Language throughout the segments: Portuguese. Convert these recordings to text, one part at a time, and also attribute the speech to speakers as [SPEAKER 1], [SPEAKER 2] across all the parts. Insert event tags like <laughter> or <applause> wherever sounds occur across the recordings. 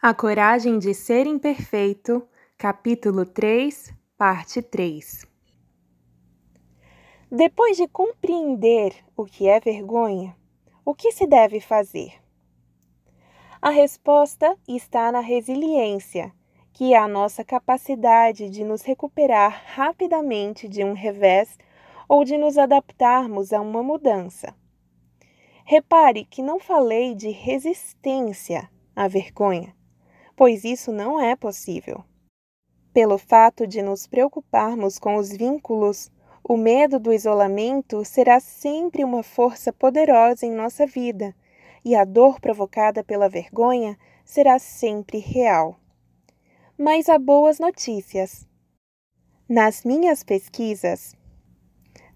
[SPEAKER 1] A Coragem de Ser Imperfeito, capítulo 3, parte 3.
[SPEAKER 2] Depois de compreender o que é vergonha, o que se deve fazer? A resposta está na resiliência, que é a nossa capacidade de nos recuperar rapidamente de um revés ou de nos adaptarmos a uma mudança. Repare que não falei de resistência à vergonha pois isso não é possível. Pelo fato de nos preocuparmos com os vínculos, o medo do isolamento será sempre uma força poderosa em nossa vida, e a dor provocada pela vergonha será sempre real. Mas há boas notícias. Nas minhas pesquisas,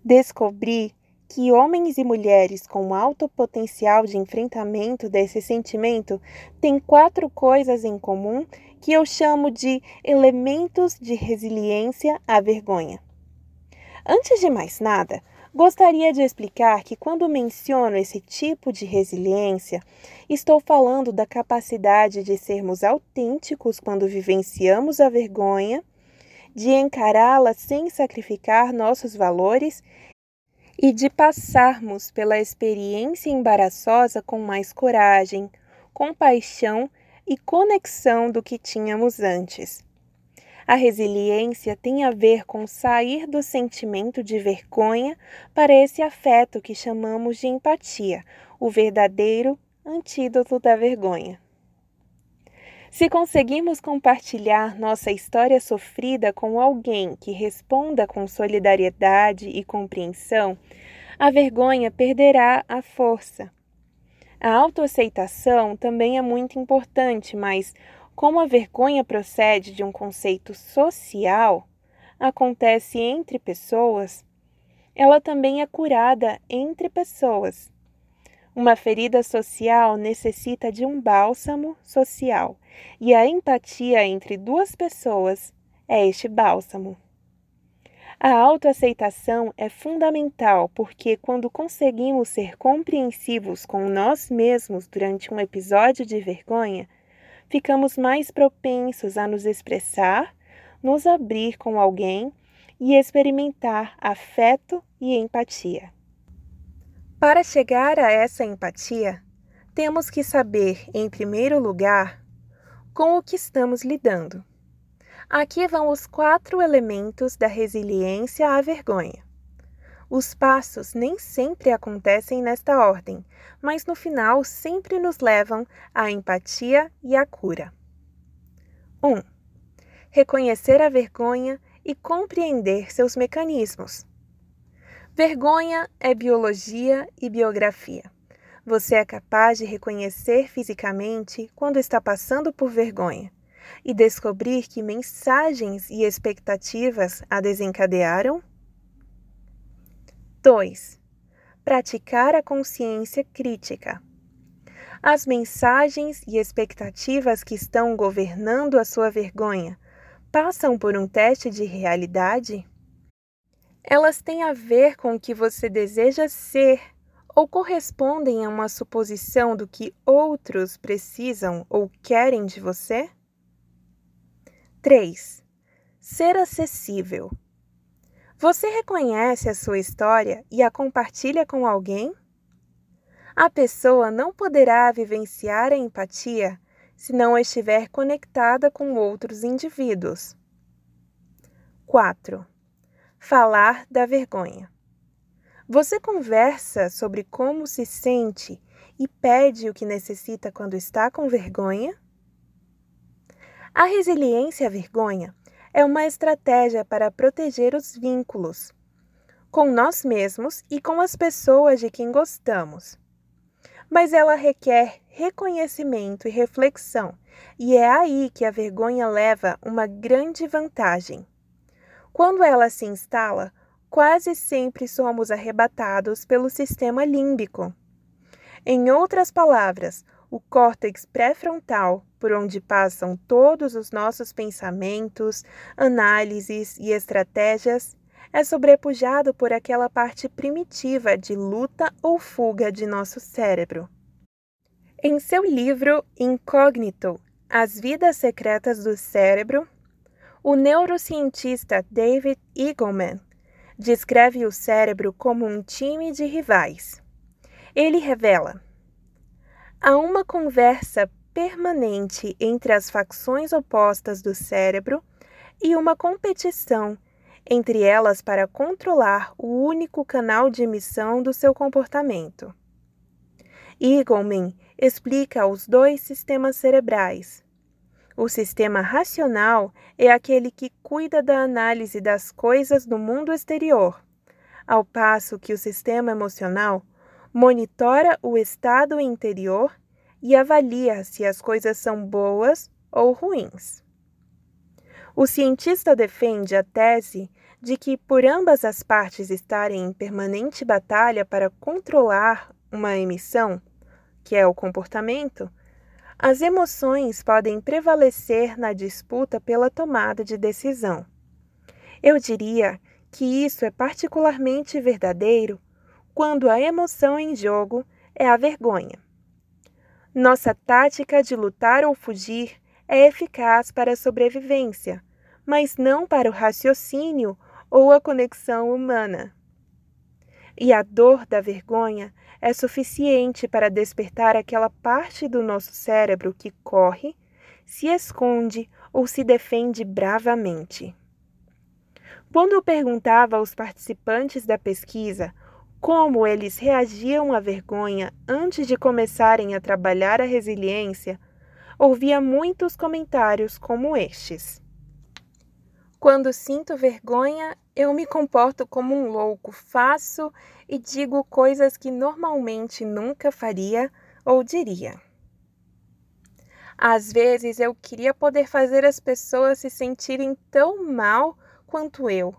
[SPEAKER 2] descobri que homens e mulheres com alto potencial de enfrentamento desse sentimento têm quatro coisas em comum que eu chamo de elementos de resiliência à vergonha. Antes de mais nada, gostaria de explicar que quando menciono esse tipo de resiliência, estou falando da capacidade de sermos autênticos quando vivenciamos a vergonha, de encará-la sem sacrificar nossos valores e de passarmos pela experiência embaraçosa com mais coragem, compaixão e conexão do que tínhamos antes. A resiliência tem a ver com sair do sentimento de vergonha para esse afeto que chamamos de empatia, o verdadeiro antídoto da vergonha. Se conseguirmos compartilhar nossa história sofrida com alguém que responda com solidariedade e compreensão, a vergonha perderá a força. A autoaceitação também é muito importante, mas como a vergonha procede de um conceito social, acontece entre pessoas, ela também é curada entre pessoas. Uma ferida social necessita de um bálsamo social, e a empatia entre duas pessoas é este bálsamo. A autoaceitação é fundamental porque, quando conseguimos ser compreensivos com nós mesmos durante um episódio de vergonha, ficamos mais propensos a nos expressar, nos abrir com alguém e experimentar afeto e empatia. Para chegar a essa empatia, temos que saber, em primeiro lugar, com o que estamos lidando. Aqui vão os quatro elementos da resiliência à vergonha. Os passos nem sempre acontecem nesta ordem, mas no final sempre nos levam à empatia e à cura. 1. Um, reconhecer a vergonha e compreender seus mecanismos. Vergonha é biologia e biografia. Você é capaz de reconhecer fisicamente quando está passando por vergonha e descobrir que mensagens e expectativas a desencadearam? 2. Praticar a consciência crítica. As mensagens e expectativas que estão governando a sua vergonha passam por um teste de realidade? Elas têm a ver com o que você deseja ser ou correspondem a uma suposição do que outros precisam ou querem de você? 3. Ser acessível. Você reconhece a sua história e a compartilha com alguém? A pessoa não poderá vivenciar a empatia se não estiver conectada com outros indivíduos. 4 Falar da vergonha. Você conversa sobre como se sente e pede o que necessita quando está com vergonha? A resiliência à vergonha é uma estratégia para proteger os vínculos com nós mesmos e com as pessoas de quem gostamos. Mas ela requer reconhecimento e reflexão, e é aí que a vergonha leva uma grande vantagem. Quando ela se instala, quase sempre somos arrebatados pelo sistema límbico. Em outras palavras, o córtex pré-frontal, por onde passam todos os nossos pensamentos, análises e estratégias, é sobrepujado por aquela parte primitiva de luta ou fuga de nosso cérebro. Em seu livro Incógnito, As Vidas Secretas do Cérebro, o neurocientista David Eagleman descreve o cérebro como um time de rivais. Ele revela: há uma conversa permanente entre as facções opostas do cérebro e uma competição entre elas para controlar o único canal de emissão do seu comportamento. Eagleman explica os dois sistemas cerebrais. O sistema racional é aquele que cuida da análise das coisas do mundo exterior, ao passo que o sistema emocional monitora o estado interior e avalia se as coisas são boas ou ruins. O cientista defende a tese de que, por ambas as partes estarem em permanente batalha para controlar uma emissão, que é o comportamento, as emoções podem prevalecer na disputa pela tomada de decisão. Eu diria que isso é particularmente verdadeiro quando a emoção em jogo é a vergonha. Nossa tática de lutar ou fugir é eficaz para a sobrevivência, mas não para o raciocínio ou a conexão humana. E a dor da vergonha é suficiente para despertar aquela parte do nosso cérebro que corre, se esconde ou se defende bravamente. Quando eu perguntava aos participantes da pesquisa como eles reagiam à vergonha antes de começarem a trabalhar a resiliência, ouvia muitos comentários como estes. Quando sinto vergonha, eu me comporto como um louco, faço e digo coisas que normalmente nunca faria ou diria. Às vezes eu queria poder fazer as pessoas se sentirem tão mal quanto eu,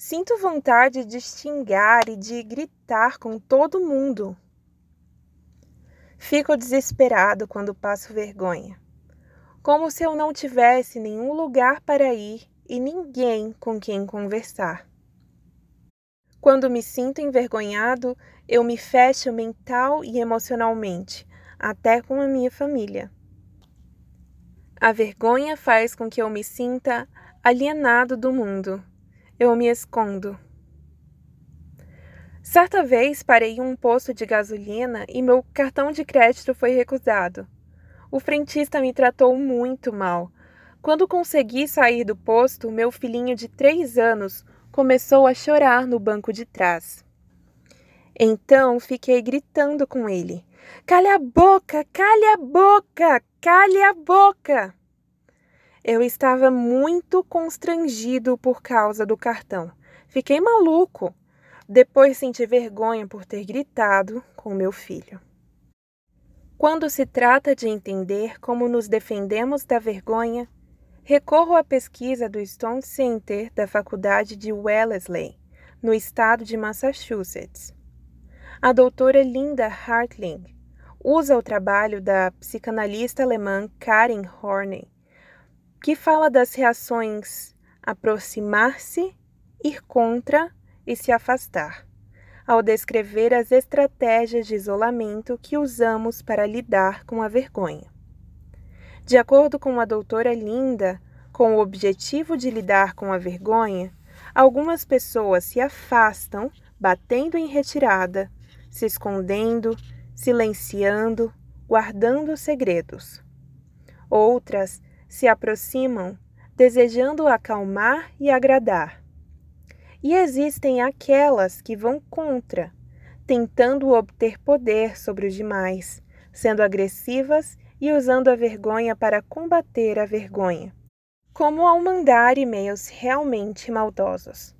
[SPEAKER 2] Sinto vontade de xingar e de gritar com todo mundo. Fico desesperado quando passo vergonha, como se eu não tivesse nenhum lugar para ir e ninguém com quem conversar. Quando me sinto envergonhado, eu me fecho mental e emocionalmente, até com a minha família. A vergonha faz com que eu me sinta alienado do mundo eu me escondo. Certa vez parei em um posto de gasolina e meu cartão de crédito foi recusado. O frentista me tratou muito mal. Quando consegui sair do posto, meu filhinho de três anos começou a chorar no banco de trás. Então fiquei gritando com ele: Calha a boca, calha a boca, calha a boca! Eu estava muito constrangido por causa do cartão. Fiquei maluco. Depois senti vergonha por ter gritado com meu filho. Quando se trata de entender como nos defendemos da vergonha, recorro à pesquisa do Stone Center da Faculdade de Wellesley, no estado de Massachusetts. A doutora Linda Hartling usa o trabalho da psicanalista alemã Karen Horney que fala das reações aproximar-se, ir contra e se afastar, ao descrever as estratégias de isolamento que usamos para lidar com a vergonha. De acordo com a doutora Linda, com o objetivo de lidar com a vergonha, algumas pessoas se afastam, batendo em retirada, se escondendo, silenciando, guardando segredos. Outras se aproximam, desejando acalmar e agradar. E existem aquelas que vão contra, tentando obter poder sobre os demais, sendo agressivas e usando a vergonha para combater a vergonha, como ao mandar e-mails realmente maldosos.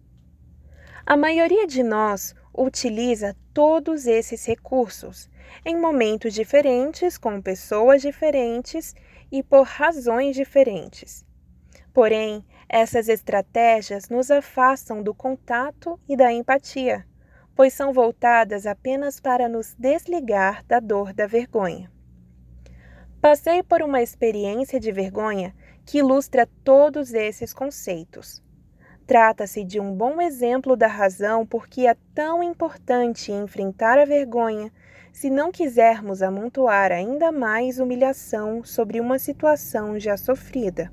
[SPEAKER 2] A maioria de nós utiliza todos esses recursos em momentos diferentes, com pessoas diferentes e por razões diferentes. Porém, essas estratégias nos afastam do contato e da empatia, pois são voltadas apenas para nos desligar da dor da vergonha. Passei por uma experiência de vergonha que ilustra todos esses conceitos. Trata-se de um bom exemplo da razão por que é tão importante enfrentar a vergonha se não quisermos amontoar ainda mais humilhação sobre uma situação já sofrida.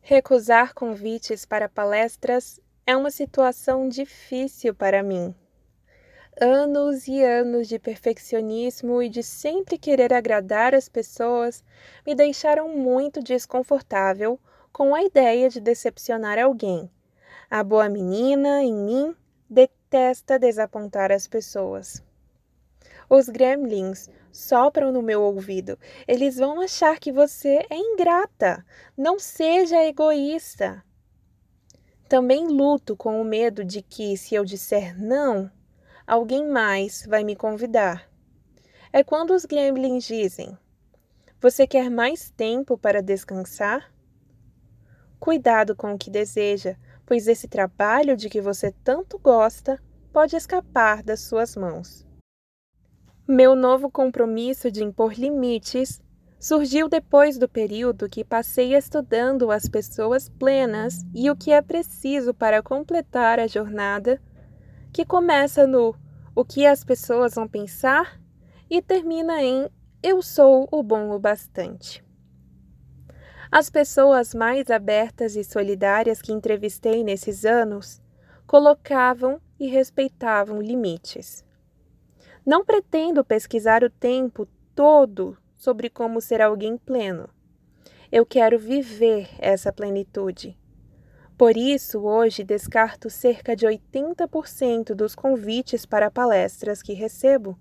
[SPEAKER 2] Recusar convites para palestras é uma situação difícil para mim. Anos e anos de perfeccionismo e de sempre querer agradar as pessoas me deixaram muito desconfortável com a ideia de decepcionar alguém. A boa menina em mim detesta desapontar as pessoas. Os gremlins sopram no meu ouvido. Eles vão achar que você é ingrata. Não seja egoísta. Também luto com o medo de que, se eu disser não, alguém mais vai me convidar. É quando os gremlins dizem: Você quer mais tempo para descansar? Cuidado com o que deseja, pois esse trabalho de que você tanto gosta pode escapar das suas mãos. Meu novo compromisso de impor limites surgiu depois do período que passei estudando as pessoas plenas e o que é preciso para completar a jornada, que começa no o que as pessoas vão pensar e termina em eu sou o bom o bastante. As pessoas mais abertas e solidárias que entrevistei nesses anos colocavam e respeitavam limites. Não pretendo pesquisar o tempo todo sobre como ser alguém pleno. Eu quero viver essa plenitude. Por isso, hoje descarto cerca de 80% dos convites para palestras que recebo.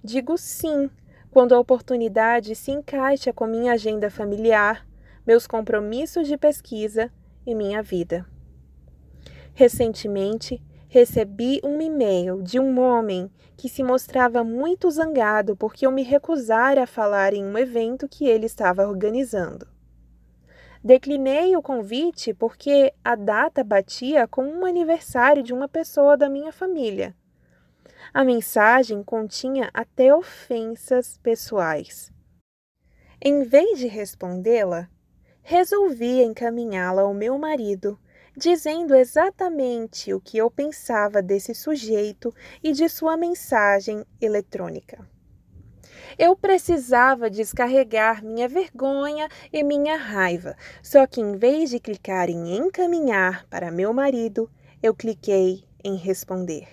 [SPEAKER 2] Digo sim quando a oportunidade se encaixa com minha agenda familiar, meus compromissos de pesquisa e minha vida. Recentemente, recebi um e-mail de um homem que se mostrava muito zangado porque eu me recusara a falar em um evento que ele estava organizando. Declinei o convite porque a data batia com um aniversário de uma pessoa da minha família. A mensagem continha até ofensas pessoais. Em vez de respondê-la, resolvi encaminhá-la ao meu marido dizendo exatamente o que eu pensava desse sujeito e de sua mensagem eletrônica. Eu precisava descarregar minha vergonha e minha raiva, só que em vez de clicar em encaminhar para meu marido, eu cliquei em responder.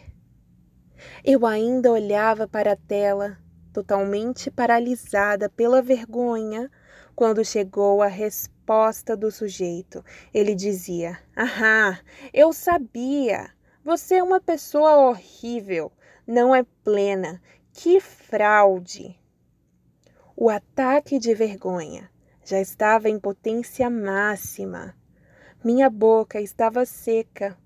[SPEAKER 2] Eu ainda olhava para a tela, totalmente paralisada pela vergonha, quando chegou a resposta do sujeito. Ele dizia: Ahá, eu sabia. Você é uma pessoa horrível, não é plena. Que fraude! O ataque de vergonha já estava em potência máxima. Minha boca estava seca.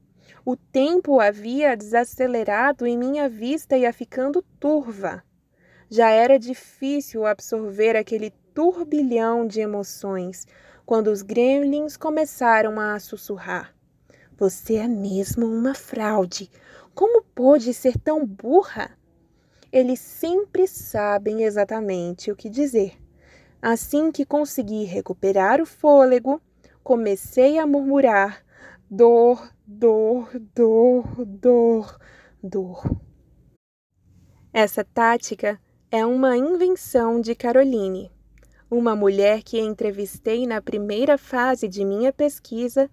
[SPEAKER 2] O tempo havia desacelerado em minha vista e ia ficando turva. Já era difícil absorver aquele turbilhão de emoções quando os gremlins começaram a sussurrar. Você é mesmo uma fraude. Como pôde ser tão burra? Eles sempre sabem exatamente o que dizer. Assim que consegui recuperar o fôlego, comecei a murmurar: dor, dor, dor, dor, dor. Essa tática é uma invenção de Caroline uma mulher que entrevistei na primeira fase de minha pesquisa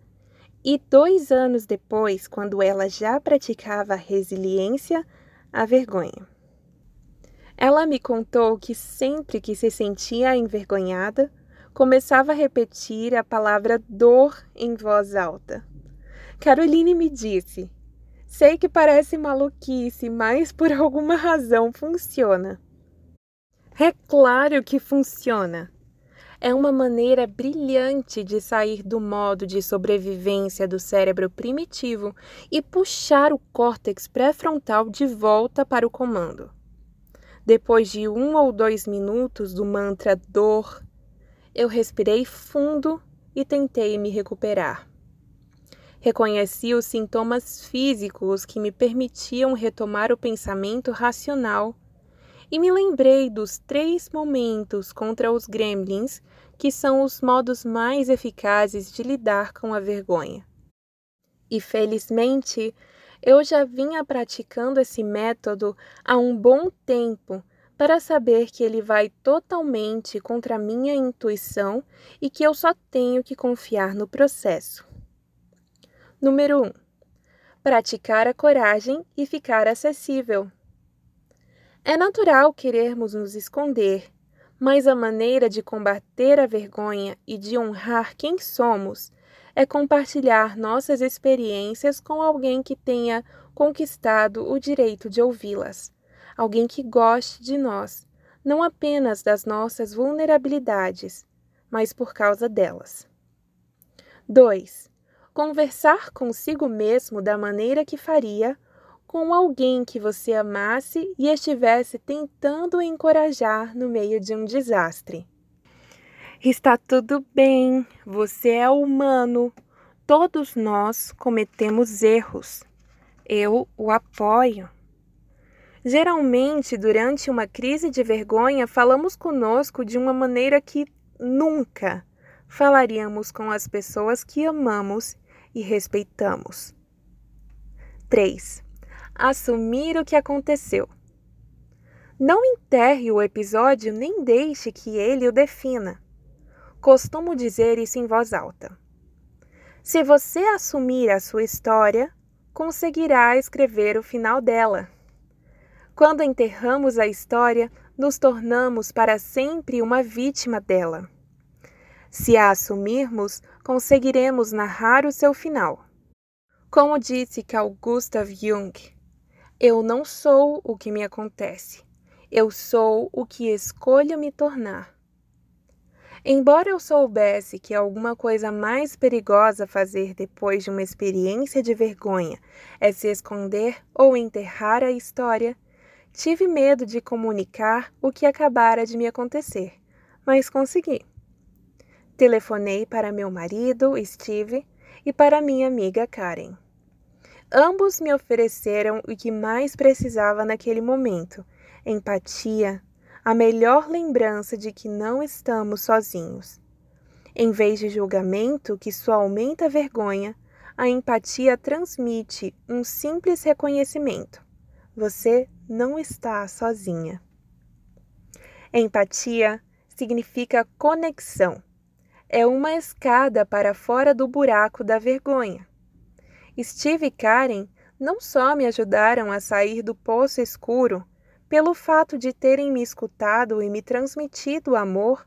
[SPEAKER 2] e dois anos depois, quando ela já praticava resiliência, a vergonha. Ela me contou que sempre que se sentia envergonhada, começava a repetir a palavra dor em voz alta. Caroline me disse: Sei que parece maluquice, mas por <laughs> alguma razão funciona. É claro que funciona. É uma maneira brilhante de sair do modo de sobrevivência do cérebro primitivo e puxar o córtex pré-frontal de volta para o comando. Depois de um ou dois minutos do mantra dor, eu respirei fundo e tentei me recuperar. Reconheci os sintomas físicos que me permitiam retomar o pensamento racional e me lembrei dos três momentos contra os gremlins que são os modos mais eficazes de lidar com a vergonha. E felizmente, eu já vinha praticando esse método há um bom tempo, para saber que ele vai totalmente contra minha intuição e que eu só tenho que confiar no processo. Número 1. Um, praticar a coragem e ficar acessível. É natural querermos nos esconder, mas a maneira de combater a vergonha e de honrar quem somos é compartilhar nossas experiências com alguém que tenha conquistado o direito de ouvi-las alguém que goste de nós, não apenas das nossas vulnerabilidades, mas por causa delas. 2. Conversar consigo mesmo da maneira que faria com alguém que você amasse e estivesse tentando encorajar no meio de um desastre. Está tudo bem, você é humano. Todos nós cometemos erros. Eu o apoio. Geralmente, durante uma crise de vergonha, falamos conosco de uma maneira que nunca falaríamos com as pessoas que amamos e respeitamos. 3. Assumir o que aconteceu. Não enterre o episódio nem deixe que ele o defina. Costumo dizer isso em voz alta. Se você assumir a sua história, conseguirá escrever o final dela. Quando enterramos a história, nos tornamos para sempre uma vítima dela. Se a assumirmos, conseguiremos narrar o seu final. Como disse Carl Gustav Jung, eu não sou o que me acontece, eu sou o que escolho me tornar. Embora eu soubesse que alguma coisa mais perigosa fazer depois de uma experiência de vergonha é se esconder ou enterrar a história, Tive medo de comunicar o que acabara de me acontecer, mas consegui. Telefonei para meu marido, Steve, e para minha amiga Karen. Ambos me ofereceram o que mais precisava naquele momento: empatia, a melhor lembrança de que não estamos sozinhos. Em vez de julgamento que só aumenta a vergonha, a empatia transmite um simples reconhecimento. Você não está sozinha. Empatia significa conexão. É uma escada para fora do buraco da vergonha. Steve e Karen não só me ajudaram a sair do poço escuro pelo fato de terem me escutado e me transmitido amor,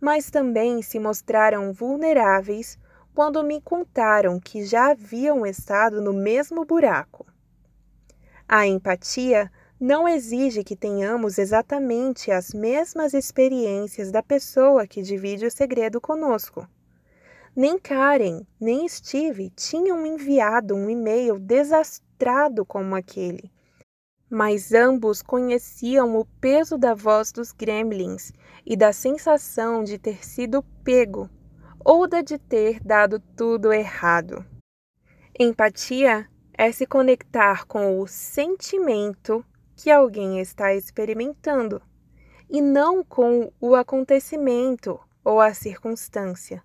[SPEAKER 2] mas também se mostraram vulneráveis quando me contaram que já haviam estado no mesmo buraco. A empatia não exige que tenhamos exatamente as mesmas experiências da pessoa que divide o segredo conosco. Nem Karen, nem Steve tinham enviado um e-mail desastrado como aquele. Mas ambos conheciam o peso da voz dos gremlins e da sensação de ter sido pego ou da de ter dado tudo errado. Empatia é se conectar com o sentimento que alguém está experimentando e não com o acontecimento ou a circunstância.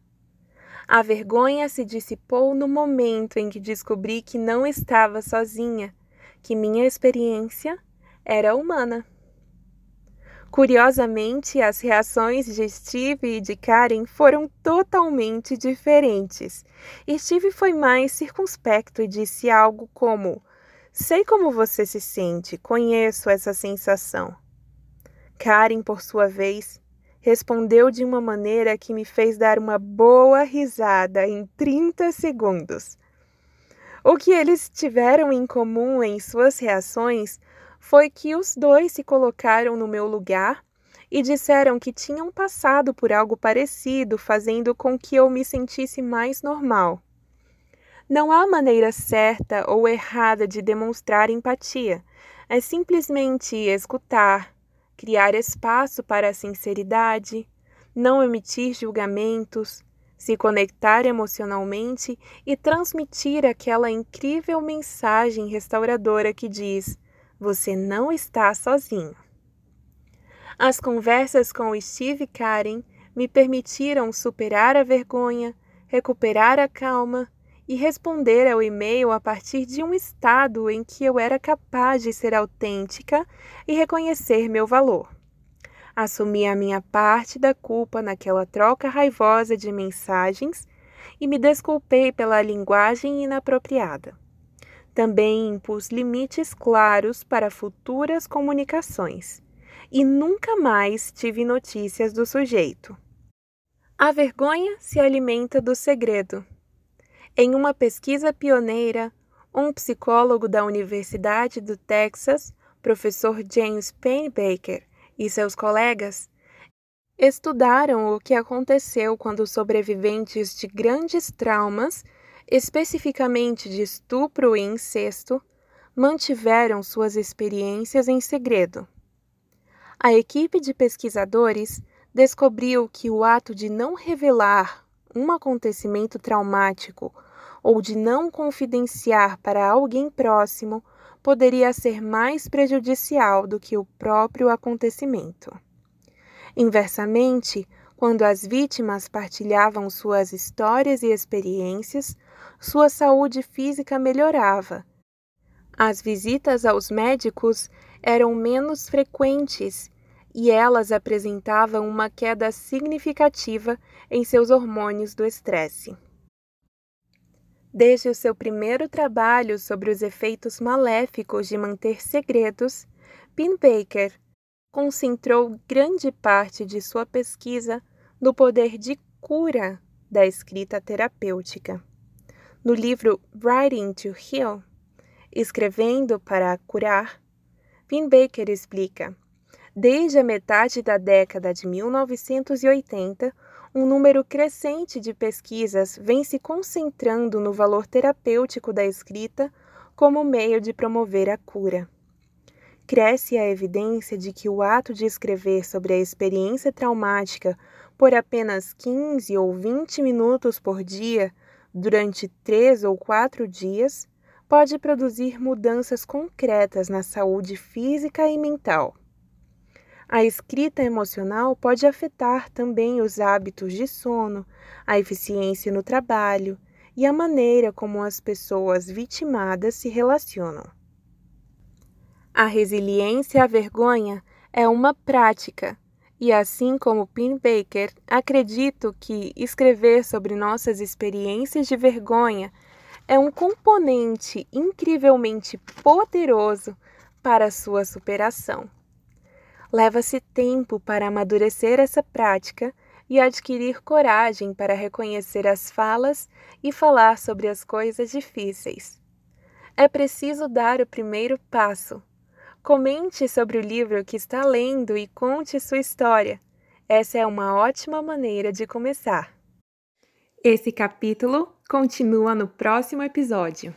[SPEAKER 2] A vergonha se dissipou no momento em que descobri que não estava sozinha, que minha experiência era humana. Curiosamente, as reações de Steve e de Karen foram totalmente diferentes. Steve foi mais circunspecto e disse algo como: Sei como você se sente, conheço essa sensação. Karen, por sua vez, respondeu de uma maneira que me fez dar uma boa risada em 30 segundos. O que eles tiveram em comum em suas reações foi que os dois se colocaram no meu lugar e disseram que tinham passado por algo parecido, fazendo com que eu me sentisse mais normal. Não há maneira certa ou errada de demonstrar empatia. É simplesmente escutar, criar espaço para a sinceridade, não emitir julgamentos, se conectar emocionalmente e transmitir aquela incrível mensagem restauradora que diz: você não está sozinho. As conversas com Steve e Karen me permitiram superar a vergonha, recuperar a calma
[SPEAKER 1] e responder ao e-mail a partir de um estado em que eu era capaz de ser autêntica e reconhecer meu valor. Assumi a minha parte da culpa naquela troca raivosa de mensagens e me desculpei pela linguagem inapropriada. Também impus limites claros para futuras comunicações e nunca mais tive notícias do sujeito. A vergonha se alimenta do segredo. Em uma pesquisa pioneira, um psicólogo da Universidade do Texas, professor James Pennebaker, e seus colegas estudaram o que aconteceu quando sobreviventes de grandes traumas, especificamente de estupro e incesto, mantiveram suas experiências em segredo. A equipe de pesquisadores descobriu que o ato de não revelar um acontecimento traumático ou de não confidenciar para alguém próximo poderia ser mais prejudicial do que o próprio acontecimento. Inversamente, quando as vítimas partilhavam suas histórias e experiências, sua saúde física melhorava. As visitas aos médicos eram menos frequentes e elas apresentavam uma queda significativa em seus hormônios do estresse. Desde o seu primeiro trabalho sobre os efeitos maléficos de manter segredos, Baker concentrou grande parte de sua pesquisa no poder de cura da escrita terapêutica. No livro Writing to Heal, Escrevendo para Curar, Baker explica: desde a metade da década de 1980, um número crescente de pesquisas vem se concentrando no valor terapêutico da escrita como meio de promover a cura. Cresce a evidência de que o ato de escrever sobre a experiência traumática por apenas 15 ou 20 minutos por dia, durante três ou quatro dias, pode produzir mudanças concretas na saúde física e mental. A escrita emocional pode afetar também os hábitos de sono, a eficiência no trabalho e a maneira como as pessoas vitimadas se relacionam. A resiliência à vergonha é uma prática, e assim como Pin Baker, acredito que escrever sobre nossas experiências de vergonha é um componente incrivelmente poderoso para sua superação. Leva-se tempo para amadurecer essa prática e adquirir coragem para reconhecer as falas e falar sobre as coisas difíceis. É preciso dar o primeiro passo. Comente sobre o livro que está lendo e conte sua história. Essa é uma ótima maneira de começar.
[SPEAKER 2] Esse capítulo continua no próximo episódio.